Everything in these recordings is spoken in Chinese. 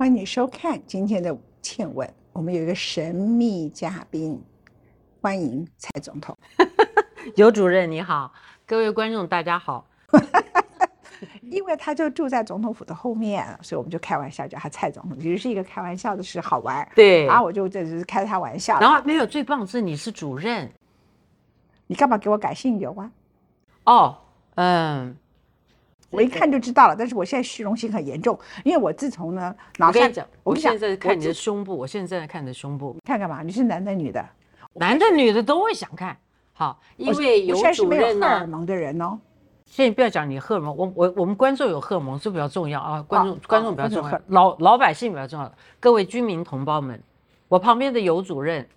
欢迎你收看今天的《倩文》，我们有一个神秘嘉宾，欢迎蔡总统。尤主任你好，各位观众大家好。因为他就住在总统府的后面，所以我们就开玩笑叫他蔡总统，其实是一个开玩笑的事，好玩。对，然后我就这只是开他玩笑。然后没有最棒的是你是主任，你干嘛给我改姓刘啊？哦，嗯，我一看就知道了。但是我现在虚荣心很严重，因为我自从呢，我跟你讲，我现在看你的胸部，我现在在看你的胸部，看干嘛？你是男的女的？男的女的都会想看。好，因为有主任呢。荷尔蒙的人哦。先不要讲你荷尔蒙，我我我们观众有荷尔蒙是比较重要啊，观众观众比较重要，老老百姓比较重要。各位居民同胞们，我旁边的尤主任，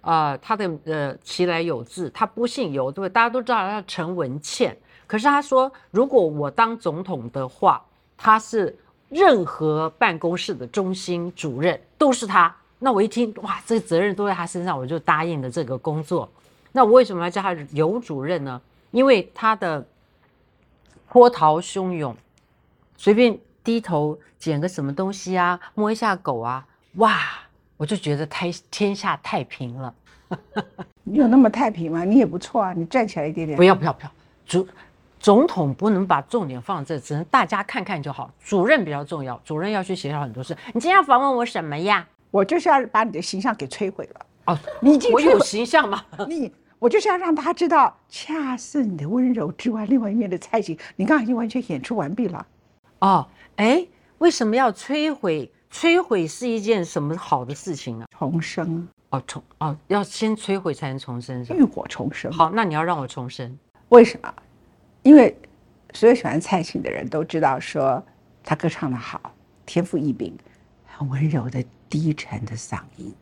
啊，他的呃其来有志，他不姓尤，对不对？大家都知道他叫陈文茜，可是他说，如果我当总统的话，他是任何办公室的中心主任都是他。那我一听，哇，这个责任都在他身上，我就答应了这个工作。那我为什么要叫他尤主任呢？因为他的。波涛汹涌，随便低头捡个什么东西啊，摸一下狗啊，哇，我就觉得太天下太平了。你有那么太平吗？你也不错啊，你站起来一点点。不要不要不要，主总统不能把重点放这，只能大家看看就好。主任比较重要，主任要去协调很多事。你今天要访问我什么呀？我就是要把你的形象给摧毁了。哦，你已经我有形象吗？你。我就是要让他知道，恰似你的温柔之外，另外一面的蔡琴，你刚刚已经完全演出完毕了。哦，哎，为什么要摧毁？摧毁是一件什么好的事情啊？重生。哦，重哦，要先摧毁才能重生，浴火重生。好，那你要让我重生，为什么？因为所有喜欢蔡琴的人都知道，说他歌唱的好，天赋异禀，很温柔的低沉的嗓音。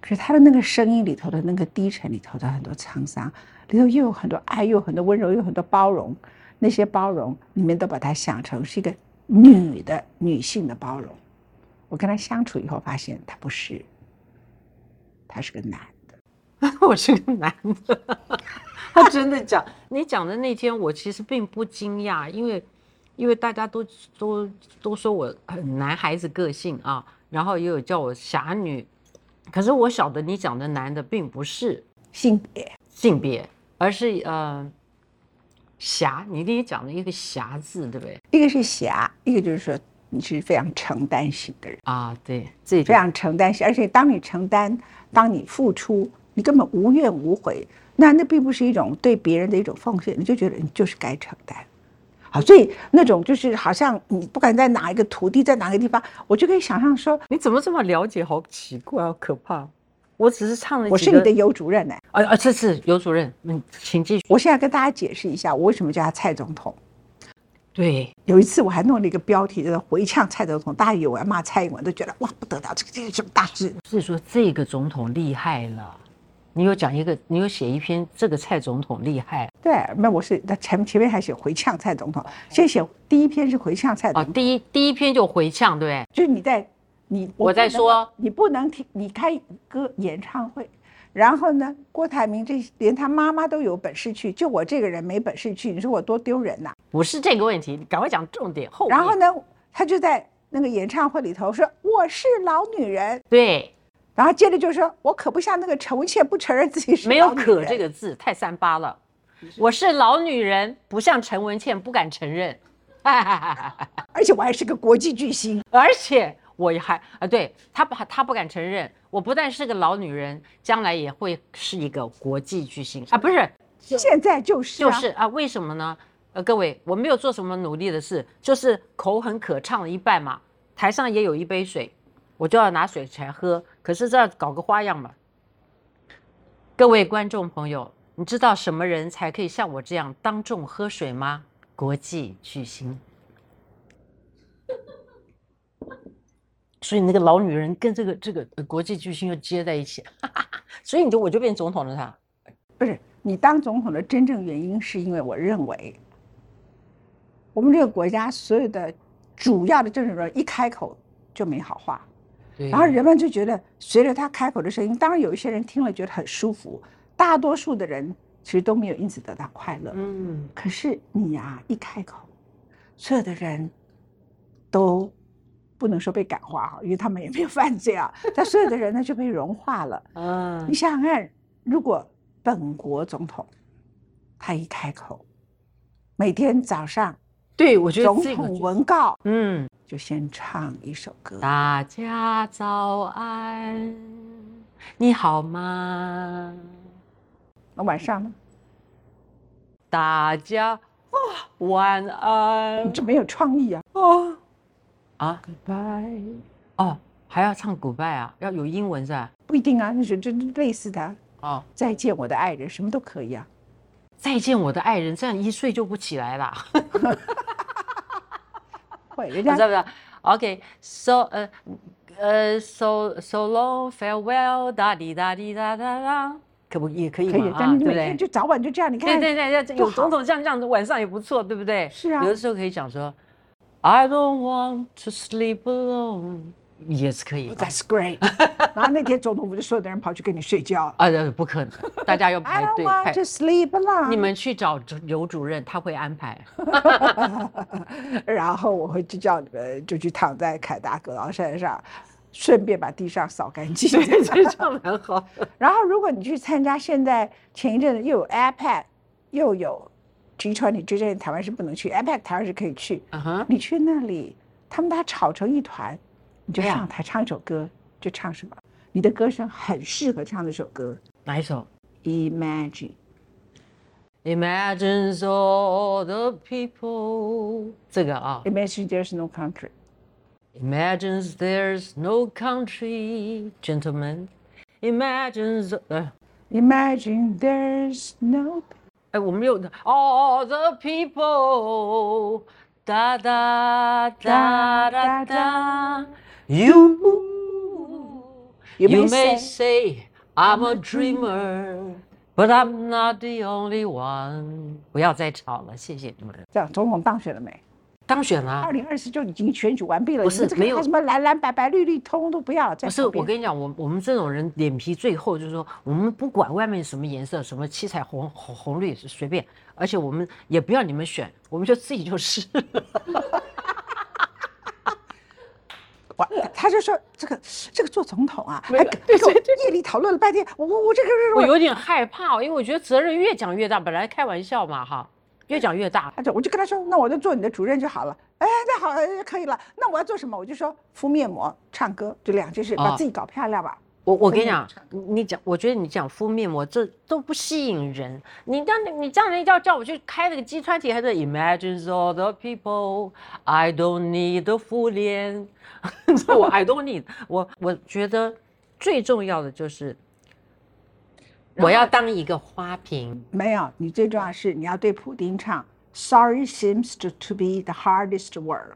可是他的那个声音里头的那个低沉里头的很多沧桑，里头又有很多爱，又有很多温柔，又有很多包容。那些包容，你们都把他想成是一个女的女性的包容。我跟他相处以后，发现他不是，他是个男的。我是个男的。他 真的讲，你讲的那天，我其实并不惊讶，因为因为大家都都都说我很男孩子个性啊，然后也有叫我侠女。可是我晓得你讲的男的并不是性别，性别，而是呃侠。你跟你讲了一个侠字，对不对？一个是侠，一个就是说你是非常承担型的人啊。对，自己非常承担型，而且当你承担，当你付出，你根本无怨无悔，那那并不是一种对别人的一种奉献，你就觉得你就是该承担。好，所以那种就是好像你不管在哪一个土地，在哪个地方，我就可以想象说，你怎么这么了解？好奇怪，好可怕！我只是唱了。我是你的尤主任呢。啊啊，这是尤主任，嗯，请继续。我现在跟大家解释一下，我为什么叫他蔡总统。对，有一次我还弄了一个标题，叫“回呛蔡总统”，大家以为我要骂蔡英文，都觉得哇不得了，这个这个什么大事？是说这个总统厉害了。你有讲一个，你有写一篇，这个蔡总统厉害。对，那我是那前前面还写回呛蔡总统，先写第一篇是回呛蔡总统。第一第一篇就回呛，对就是你在你我在说，你不能听你开歌演唱会，然后呢，郭台铭这连他妈妈都有本事去，就我这个人没本事去，你说我多丢人呐？不是这个问题，你赶快讲重点。后然后呢，他就在那个演唱会里头说我是老女人。对。然后接着就说：“我可不像那个陈文茜，不承认自己是没有‘可’这个字，太三八了。我是老女人，不像陈文茜，不敢承认。而且我还是个国际巨星，而且我还啊，对她不她不敢承认，我不但是个老女人，将来也会是一个国际巨星啊！不是，现在就是就是啊？为什么呢？呃，各位，我没有做什么努力的事，就是口很渴，唱了一半嘛，台上也有一杯水。”我就要拿水来喝，可是这要搞个花样嘛。各位观众朋友，你知道什么人才可以像我这样当众喝水吗？国际巨星。所以那个老女人跟这个这个国际巨星又接在一起，所以你就我就变总统了。他不是你当总统的真正原因，是因为我认为我们这个国家所有的主要的政治人一开口就没好话。然后人们就觉得，随着他开口的声音，当然有一些人听了觉得很舒服，大多数的人其实都没有因此得到快乐。嗯，可是你呀，一开口，所有的人都不不能说被感化哈，因为他们也没有犯罪啊。但所有的人呢就被融化了。嗯，你想想看，如果本国总统他一开口，每天早上，对我觉得总统文告，嗯，就先唱一首歌。大家早安，你好吗？那晚上呢？大家。晚安，这没有创意啊！哦啊，Goodbye，哦，还要唱 Goodbye 啊？要有英文是吧？不一定啊，那是就类似的哦。再见我的爱人，什么都可以啊。再见我的爱人，这样一睡就不起来了。会，人家知不知道？OK，so 呃呃，so so long，farewell，哒滴哒滴哒哒哒。可不也可以嘛？啊，对不对？就早晚就这样，你看，对对对，有种种这样这样子，晚上也不错，对不对？是啊，有的时候可以讲说，I don't want to sleep alone，也是可以。That's great。然后那天总统不就所有的人跑去跟你睡觉？啊，不可能，大家要排队。I want to sleep alone。你们去找刘主任，他会安排。然后我会就叫你们就去躺在凯达格劳山上。顺便把地上扫干净，对，这样蛮好。然后，如果你去参加，现在前一阵子又有 iPad，又有 G20，这些台湾是不能去，iPad 台湾是可以去。嗯哼，你去那里，他们大家吵成一团，你就上台唱一首歌，就唱什么？你的歌声很适合唱这首歌。哪一首？Imagine。Imagine all the people。这个啊。Imagine there's no country。Imagines there's no country, gentlemen. Imagines. Uh, Imagine there's no. 哎，我们有 all the people. Da da da da da. You. You, you may say I'm a dreamer. But I'm not the only one。不要再吵了，谢谢你们。这样，总统当选了没？当选了，二零二四就已经选举完毕了。不是没有什么蓝蓝白白绿绿，通都不要。不是，我跟你讲，我我们这种人脸皮最厚，就是说，我们不管外面什么颜色，什么七彩红红红绿是随便，而且我们也不要你们选，我们就自己就是。我他就说这个这个做总统啊，还跟我夜里讨论了半天，我我我这个我有点害怕，因为我觉得责任越讲越大，本来开玩笑嘛哈。越讲越大，他就我就跟他说，那我就做你的主任就好了。哎，那好，可以了。那我要做什么？我就说敷面膜、唱歌，就两件事，把自己搞漂亮吧。我我跟你讲，你讲，我觉得你讲敷面膜这都不吸引人。你这样，你这样人叫叫我去开那个击穿体，还是 Imagine all the people I don't need the 敷脸。我 I don't need。我我觉得最重要的就是。我要当一个花瓶。没有，你最重要是你要对普丁唱。Sorry seems to to be the hardest word。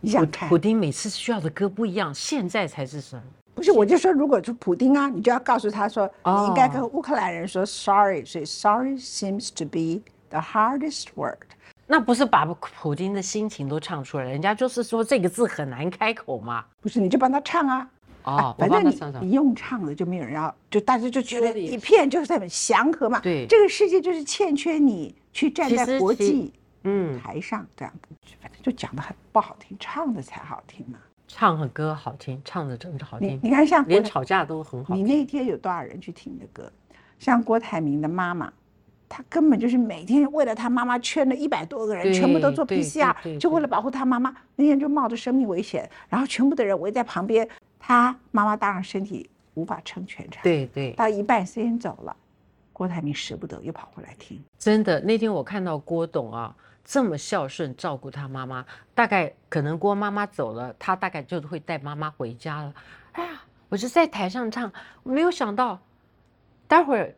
你想看？普丁每次需要的歌不一样，现在才是什么？不是，我就说，如果是普丁啊，你就要告诉他说，你应该跟乌克兰人说 sorry，所以 sorry seems to be the hardest word。那不是把普丁的心情都唱出来，人家就是说这个字很难开口嘛。不是，你就帮他唱啊。哦，反正你你用唱的就没有人要，就大家就觉得一片就是在祥和嘛。对，这个世界就是欠缺你去站在国际嗯台上这样，反正就讲的很不好听，唱的才好听嘛。唱的歌好听，唱的真的好听。你看像连吵架都很好。你那天有多少人去听你的歌？像郭台铭的妈妈，她根本就是每天为了他妈妈圈了一百多个人，全部都做 PCR，就为了保护他妈妈，那天就冒着生命危险，然后全部的人围在旁边。他妈妈当然身体无法撑全场，对对，到一半先走了，郭台铭舍不得，又跑回来听。真的，那天我看到郭董啊，这么孝顺照顾他妈妈，大概可能郭妈妈走了，他大概就会带妈妈回家了。哎呀，我就在台上唱，没有想到，待会儿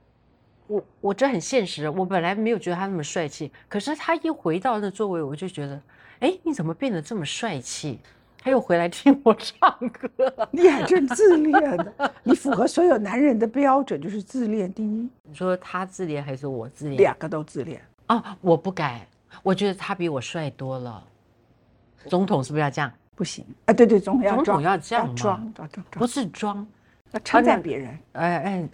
我我这很现实，我本来没有觉得他那么帅气，可是他一回到那座位，我就觉得，哎，你怎么变得这么帅气？他又回来听我唱歌，你还真自恋的，你符合所有男人的标准，就是自恋第一。你说他自恋还是我自恋？两个都自恋啊！我不改，我觉得他比我帅多了。总统是不是要这样？不行啊！对对，总统要总统要这样装装装，不是装，要称赞别人。哎哎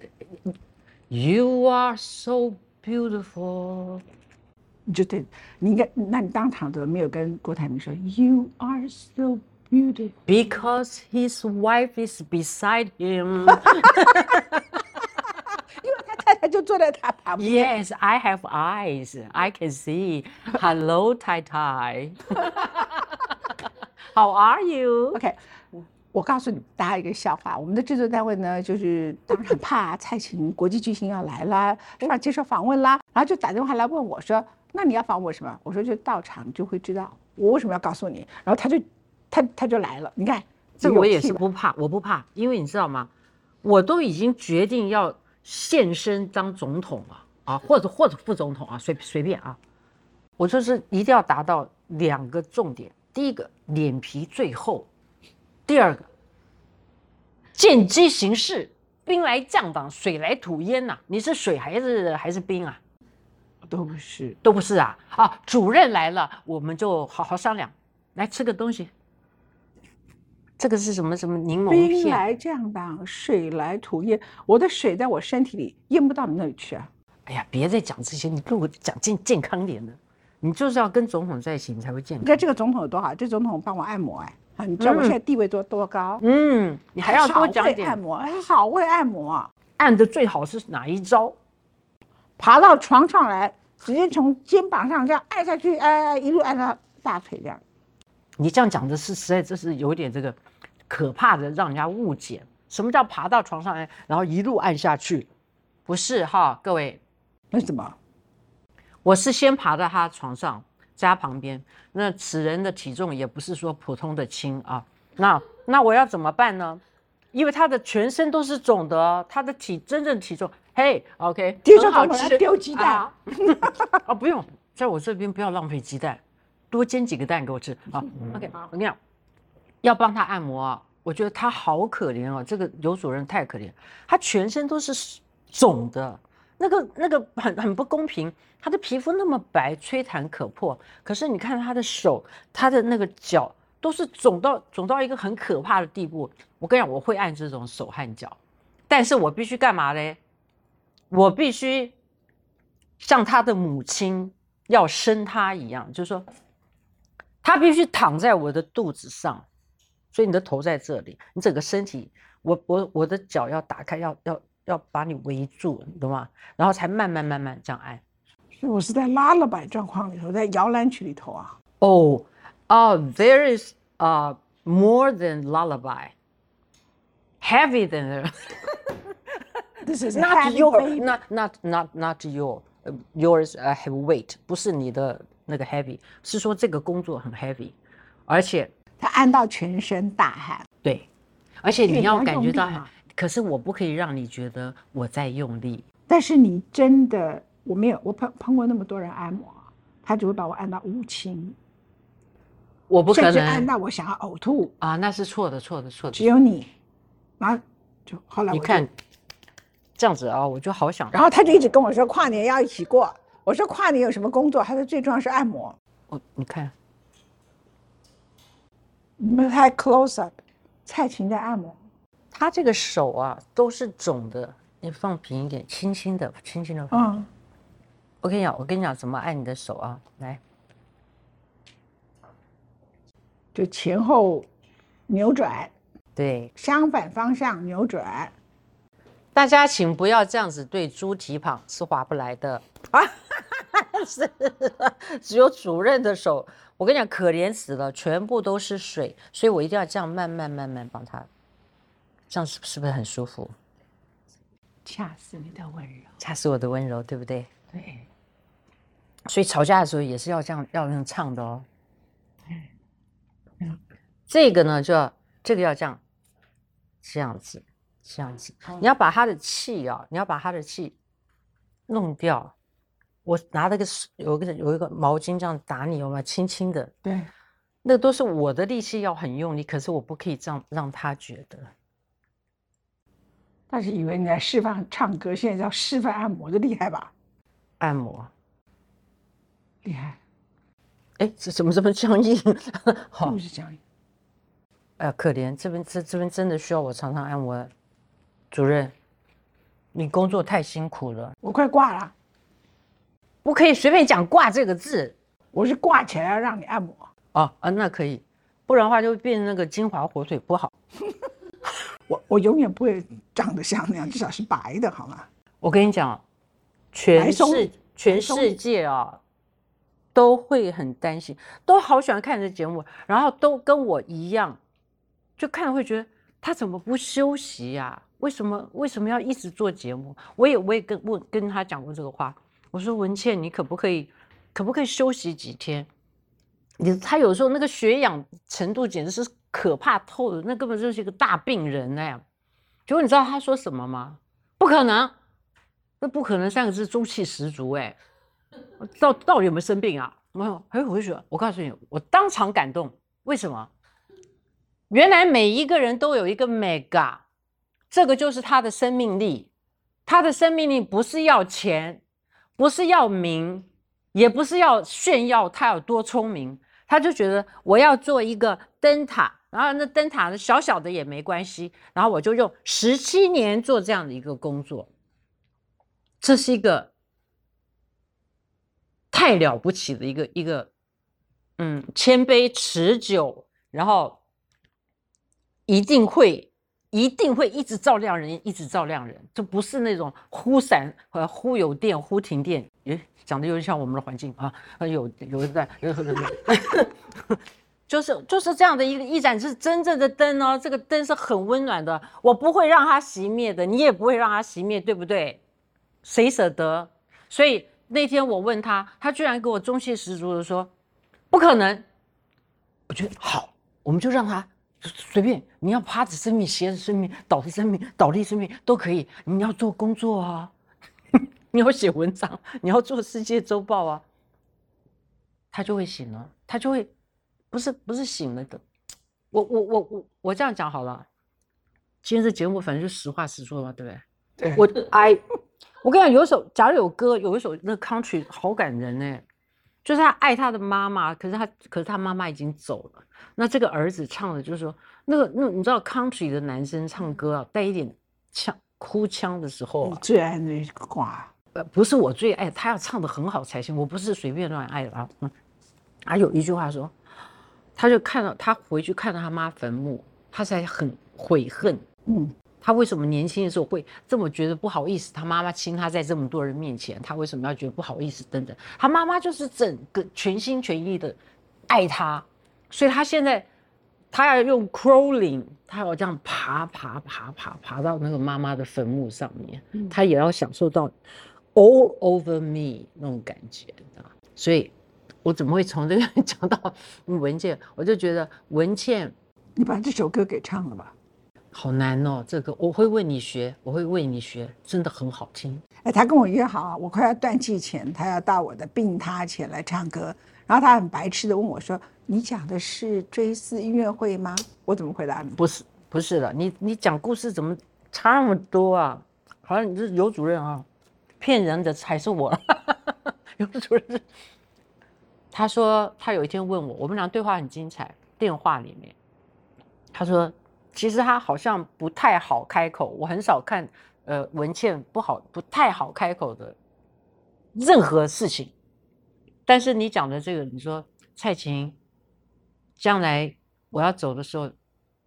，You are so beautiful。你就对，你应该，那你当场都没有跟郭台铭说 You are so。beautiful because his wife is beside him. 他就坐在他旁边。yes, I have eyes. I can see. Hello, Tai Tai. How are you? OK，我告诉你大家一个笑话，我们的制作单位呢，就是当然很怕蔡琴国际巨星要来啦，是吧？接受访问啦，然后就打电话来问我说：“那你要访问我什么？”我说：“就到场就会知道，我为什么要告诉你。”然后他就他他就来了，你看这个我也是不怕，我不怕，因为你知道吗？我都已经决定要现身当总统啊啊，或者或者副总统啊，随随便啊，我就是一定要达到两个重点：第一个，脸皮最厚；第二个，见机行事，兵来将挡，水来土掩呐、你是水还是还是兵啊？都不是。都不是啊！啊，主任来了，我们就好好商量，来吃个东西。这个是什么什么柠檬片？兵来将挡，水来土掩。我的水在我身体里淹不到你那里去啊！哎呀，别再讲这些，你跟我讲健健康点的。你就是要跟总统在一起，你才会健康。你看这个总统有多好，这总统帮我按摩哎，啊，你知道我现在地位多多高？嗯，你还要多讲一点。按摩，哎，好会按摩啊！按的最好是哪一招？爬到床上来，直接从肩膀上这样按下去，哎，一路按到大腿这样。你这样讲的是实在，这是有点这个可怕的，让人家误解。什么叫爬到床上来，然后一路按下去？不是哈，各位，为什么？我是先爬到他床上，在他旁边。那此人的体重也不是说普通的轻啊。那那我要怎么办呢？因为他的全身都是肿的哦，他的体真正体重，嘿，OK，丢这很好丢鸡蛋啊啊，不用，在我这边不要浪费鸡蛋，多煎几个蛋给我吃啊。OK，我跟你讲，要帮他按摩啊，我觉得他好可怜哦，这个刘主任太可怜，他全身都是肿的，那个那个很很不公平。他的皮肤那么白，吹弹可破，可是你看他的手，他的那个脚都是肿到肿到一个很可怕的地步。我跟你讲，我会按这种手和脚，但是我必须干嘛嘞？我必须像他的母亲要生他一样，就是说，他必须躺在我的肚子上，所以你的头在这里，你整个身体，我我我的脚要打开，要要要把你围住，你懂吗？然后才慢慢慢慢这样按。我是在拉了摆状况里头，在摇篮曲里头啊。哦，啊，there is uh more than lullaby, heavy than This is a not your, not not not not your, uh, yours uh, have weight，不是你的那个 heavy，是说这个工作很 heavy，而且他按到全身大汗，对，而且你要感觉到可是我不可以让你觉得我在用力。但是你真的，我没有，我碰碰过那么多人按摩，他只会把我按到乌青，我不可甚至按到我想要呕吐。啊，那是错的，错的，错的。只有你，然后就后来你看，这样子啊，我就好想，然后他就一直跟我说跨年要一起过。我说跨年有什么工作？他说最重要是按摩。我你看，你们太 close up，蔡琴在按摩，他这个手啊都是肿的，你放平一点，轻轻的，轻轻的放。嗯，我跟你讲，我跟你讲怎么按你的手啊，来，就前后扭转，对，相反方向扭转。大家请不要这样子对猪蹄膀是划不来的啊！是，只有主任的手，我跟你讲，可怜死了，全部都是水，所以我一定要这样慢慢慢慢帮他，这样是是不是很舒服？恰似你的温柔。恰似我的温柔，对不对？对，所以吵架的时候也是要这样要用唱的哦。这个呢，就要这个要这样，这样子，这样子。你要把他的气啊，你要把他的气弄掉。我拿了个水有一个有一个毛巾这样打你，有没有？轻轻的，对，那都是我的力气要很用力，可是我不可以这样让他觉得。他是以为你在示范唱歌，现在叫示范按摩，的厉害吧？按摩，厉害，哎，这怎么这么僵硬？好就，是僵硬。哎呀，可怜，这边这这边真的需要我常常按摩。主任，你工作太辛苦了，我快挂了，不可以随便讲“挂”这个字我是挂起来要让你按摩。哦啊，那可以。不然的话就变成那个金华火腿不好。我我永远不会长得像那样，至少是白的，好吗？我跟你讲，全世全世界啊，都会很担心，都好喜欢看这节目，然后都跟我一样，就看会觉得他怎么不休息呀？为什么为什么要一直做节目？我也我也跟问跟他讲过这个话，我说文倩，你可不可以可不可以休息几天？你他有时候那个血氧程度简直是可怕透了，那根本就是一个大病人哎。结果你知道他说什么吗？不可能，那不可能三个字中气十足哎，到到底有没有生病啊？没有，还回去。我告诉你，我当场感动。为什么？原来每一个人都有一个 mega，这个就是他的生命力。他的生命力不是要钱，不是要名，也不是要炫耀他有多聪明。他就觉得我要做一个灯塔，然后那灯塔小小的也没关系，然后我就用十七年做这样的一个工作，这是一个太了不起的一个一个，嗯，谦卑持久，然后一定会一定会一直照亮人，一直照亮人，这不是那种忽闪和忽有电忽停电，诶。讲的有点像我们的环境啊，有有在，有有 就是就是这样的一个一盏是真正的灯哦，这个灯是很温暖的，我不会让它熄灭的，你也不会让它熄灭，对不对？谁舍得？所以那天我问他，他居然给我中气十足的说，不可能。我觉得好，我们就让他随便，你要趴着生命、斜着生命、倒着生命、倒立生命都可以，你要做工作啊。你要写文章，你要做世界周报啊，他就会醒了，他就会不是不是醒了的。我我我我我这样讲好了，今天这节目反正就实话实说嘛，对不对？对。我爱，我跟你讲，有一首，假如有歌，有一首那 country 好感人呢，就是他爱他的妈妈，可是他可是他妈妈已经走了。那这个儿子唱的，就是说那个那你知道 country 的男生唱歌啊，带一点腔哭腔的时候，最爱那挂。不是我最爱，他要唱的很好才行。我不是随便乱爱的啊。嗯，还有一句话说，他就看到他回去看到他妈坟墓，他才很悔恨。嗯，他为什么年轻的时候会这么觉得不好意思？他妈妈亲他在这么多人面前，他为什么要觉得不好意思？等等，他妈妈就是整个全心全意的爱他，所以他现在他要用 crawling，他要这样爬爬爬爬爬到那个妈妈的坟墓上面，他也要享受到。All over me 那种感觉啊，所以我怎么会从这个讲到文倩？我就觉得文倩，你把这首歌给唱了吧，好难哦。这个我会为你学，我会为你学，真的很好听。哎，他跟我约好，我快要断气前，他要到我的病榻前来唱歌。然后他很白痴的问我说：“你讲的是追思音乐会吗？”我怎么回答你？不是，不是的。你你讲故事怎么差那么多啊？好像你是尤主任啊。骗人的才是我，尤主任，他说他有一天问我，我们俩对话很精彩，电话里面，他说其实他好像不太好开口，我很少看，呃，文倩不好不太好开口的任何事情，但是你讲的这个，你说蔡琴，将来我要走的时候，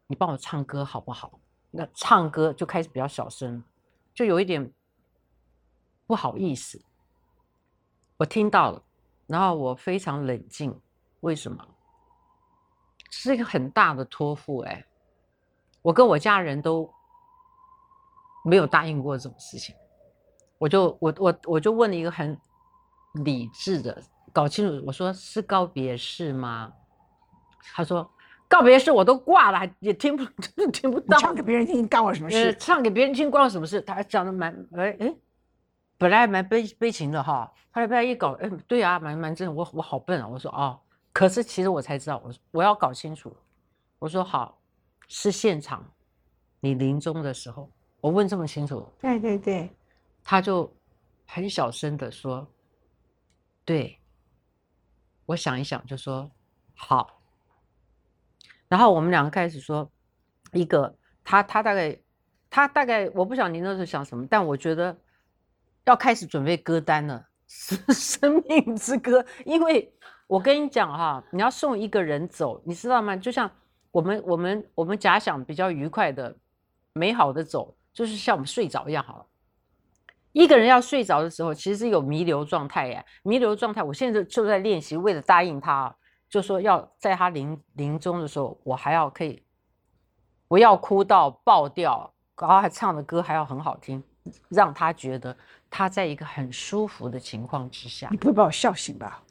你帮我唱歌好不好？那唱歌就开始比较小声，就有一点。不好意思，我听到了，然后我非常冷静。为什么？是一个很大的托付哎，我跟我家人都没有答应过这种事情。我就我我我就问了一个很理智的，搞清楚。我说是告别式吗？他说告别式我都挂了，也听不 听不到。唱给别人听干我什么事？唱给别人听关我什么事？他讲的蛮哎哎。本来蛮悲悲情的哈，后来被他一搞，哎，对啊，蛮蛮真，我我好笨啊，我说哦，可是其实我才知道，我我要搞清楚，我说好，是现场，你临终的时候，我问这么清楚，对对对，他就很小声的说，对，我想一想就说好，然后我们两个开始说，一个他他大概他大概我不晓得您那时候想什么，但我觉得。要开始准备歌单了，《生命之歌》，因为我跟你讲哈，你要送一个人走，你知道吗？就像我们我们我们假想比较愉快的、美好的走，就是像我们睡着一样好了。一个人要睡着的时候，其实是有弥留状态耶。弥留状态，我现在就在练习，为了答应他，就说要在他临临终的时候，我还要可以，不要哭到爆掉，然后还唱的歌还要很好听，让他觉得他在一个很舒服的情况之下。你不会把我笑醒吧？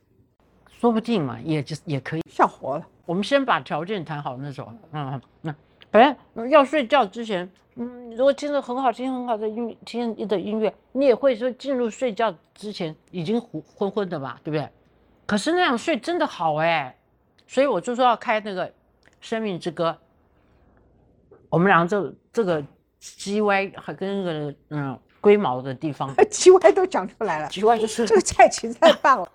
说不定嘛，也就也可以笑活了。我们先把条件谈好那种，嗯，那反正要睡觉之前。嗯，如果听着很好听、很好的音听的音乐，你也会说进入睡觉之前已经昏昏昏的嘛，对不对？可是那样睡真的好哎，所以我就说要开那个《生命之歌》。我们两个这这个 G Y 还跟那个嗯龟毛的地方，G Y 都讲出来了，G Y 就是这个蔡琴太棒了。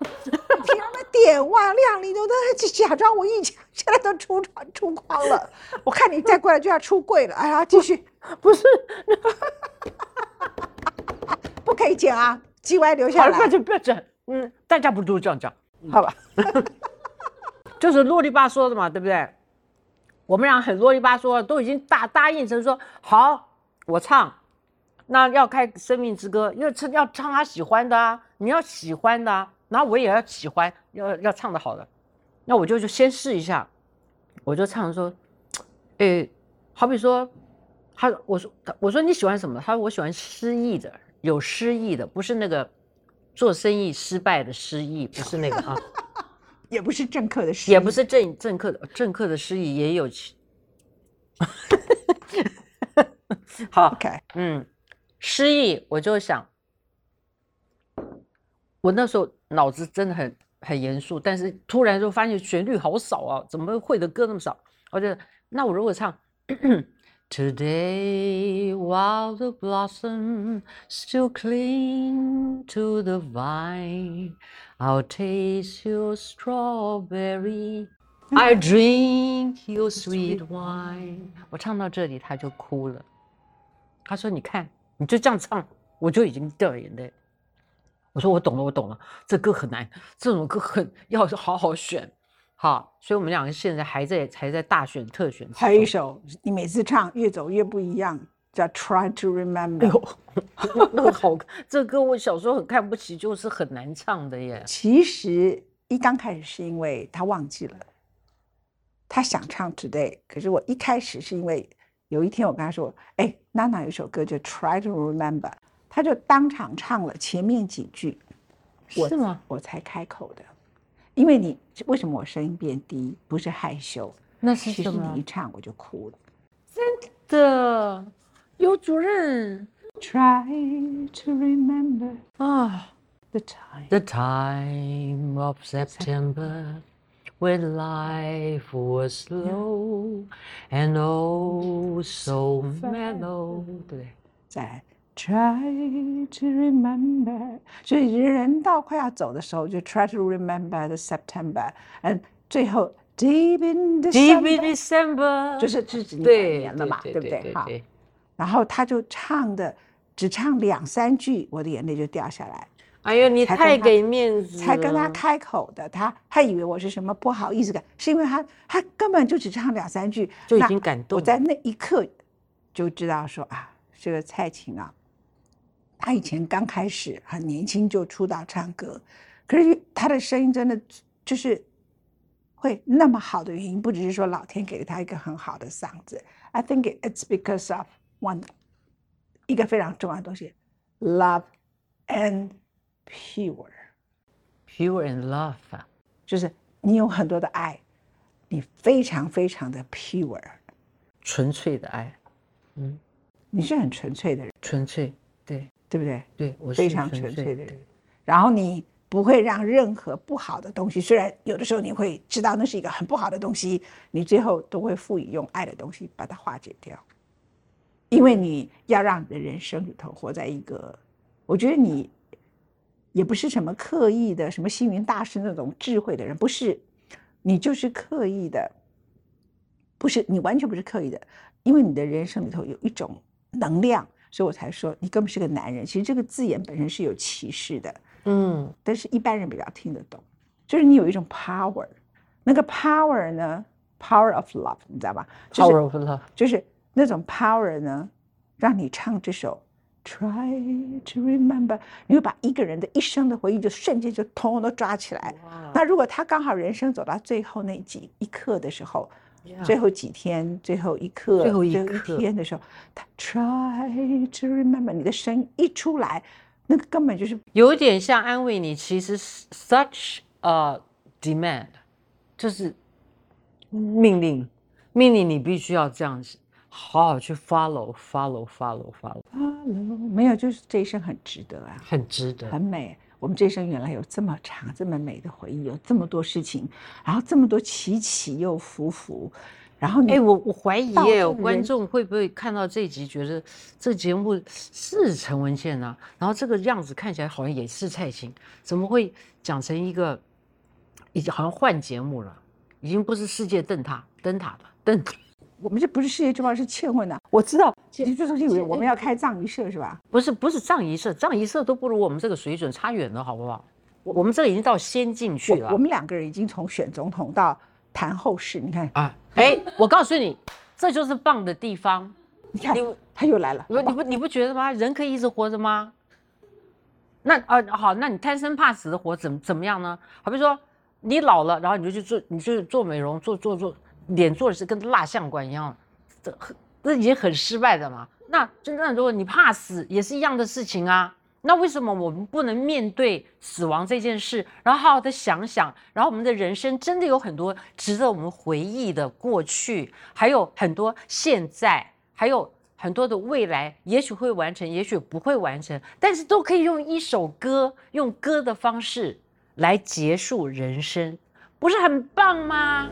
点哇亮，丽都都假装我一讲，现在都出窗出框了。我看你再过来就要出柜了。哎呀，继续，不是，不可以剪啊，G Y 留下来。好了，就不要剪。嗯，大家不都这样讲？好吧，就是啰里吧嗦的嘛，对不对？我们俩很啰里吧嗦，都已经答答应成说好，我唱。那要开《生命之歌》，因为唱要唱他喜欢的啊，你要喜欢的啊。然后我也要喜欢，要要唱的好的，那我就就先试一下，我就唱说，诶，好比说，他我说我说你喜欢什么？他说我喜欢诗意的，有诗意的，不是那个做生意失败的失意，不是那个啊，也不是政客的诗，也不是政政客的政客的失意也有，好，OK，嗯，诗意我就想。我那时候脑子真的很很严肃，但是突然就发现旋律好少啊，怎么会的歌那么少？我觉得那我如果唱 Today while the blossom still cling to the vine, I'll taste your strawberry, I drink your sweet wine。我唱到这里他就哭了，他说：“你看，你就这样唱，我就已经掉眼泪。”我说我懂了，我懂了，这歌很难，这种歌很要好好选，好，所以我们两个现在还在还在大选特选。还有一首，你每次唱越走越不一样，叫《Try to Remember》。那个好，这歌我小时候很看不起，就是很难唱的耶。其实一刚开始是因为他忘记了，他想唱 Today，可是我一开始是因为有一天我跟他说，哎，娜娜有首歌叫《Try to Remember》。他就当场唱了前面几句，是吗？我才开口的，因为你为什么我声音变低？不是害羞，那是什么？你一唱我就哭了，真的。尤主任，Try to remember 啊，the time the time of September when life was slow and oh so mellow，对，在。Try to remember，所以人到快要走的时候，就 try to remember the September，嗯，最后 deep in December，就是是指年了嘛，对不对？哈，然后他就唱的只唱两三句，我的眼泪就掉下来。哎呦，你太给面子，才跟他开口的，他他以为我是什么不好意思感，是因为他他根本就只唱两三句，就已经感动。我在那一刻就知道说啊，这个蔡琴啊。他以前刚开始很年轻就出道唱歌，可是他的声音真的就是会那么好的原因，不只是说老天给了他一个很好的嗓子。I think it's because of one 一个非常重要的东西，love and pure，pure and love，就是你有很多的爱，你非常非常的 pure，纯粹的爱，嗯，你是很纯粹的人，纯粹，对。对不对？对，我是非常纯粹的人。然后你不会让任何不好的东西，虽然有的时候你会知道那是一个很不好的东西，你最后都会赋予用爱的东西把它化解掉。因为你要让你的人生里头活在一个，我觉得你也不是什么刻意的，什么星云大师那种智慧的人，不是，你就是刻意的，不是你完全不是刻意的，因为你的人生里头有一种能量。所以我才说你根本是个男人。其实这个字眼本身是有歧视的，嗯，但是一般人比较听得懂。就是你有一种 power，那个 power 呢，power of love，你知道吧？power of love 就是那种 power 呢，让你唱这首 Try to remember，你会把一个人的一生的回忆就瞬间就通通都抓起来。那如果他刚好人生走到最后那几一刻的时候，最后几天，最后一刻，最后一天的时候，他 Try to remember，你的声音一出来，那个根本就是。有点像安慰你，其实 such a demand，就是命令，命令你必须要这样子。好好去 follow follow follow follow follow，没有，就是这一生很值得啊，很值得，很美。我们这一生原来有这么长、这么美的回忆，有这么多事情，然后这么多起起又伏伏，然后哎，我我怀疑耶，观众会不会看到这集觉得这节目是陈文茜呢？然后这个样子看起来好像也是蔡琴，怎么会讲成一个已经好像换节目了？已经不是世界灯塔灯塔了灯。我们这不是世界之邦，是欠问的。我知道，你就是以为我们要开葬仪社是吧？不是，不是葬仪社，葬仪社都不如我们这个水准，差远了，好不好？我们这已经到先进去了。我们两个人已经从选总统到谈后事，你看啊，哎，我告诉你，这就是棒的地方。你看，他又来了。不，你不，你不觉得吗？人可以一直活着吗？那啊，好，那你贪生怕死的活怎怎么样呢？好比说，你老了，然后你就去做，你去做美容，做做做。脸做的是跟蜡像馆一样，这很这已经很失败的嘛。那真正如果你怕死，也是一样的事情啊。那为什么我们不能面对死亡这件事，然后好好的想想，然后我们的人生真的有很多值得我们回忆的过去，还有很多现在，还有很多的未来，也许会完成，也许不会完成，但是都可以用一首歌，用歌的方式来结束人生，不是很棒吗？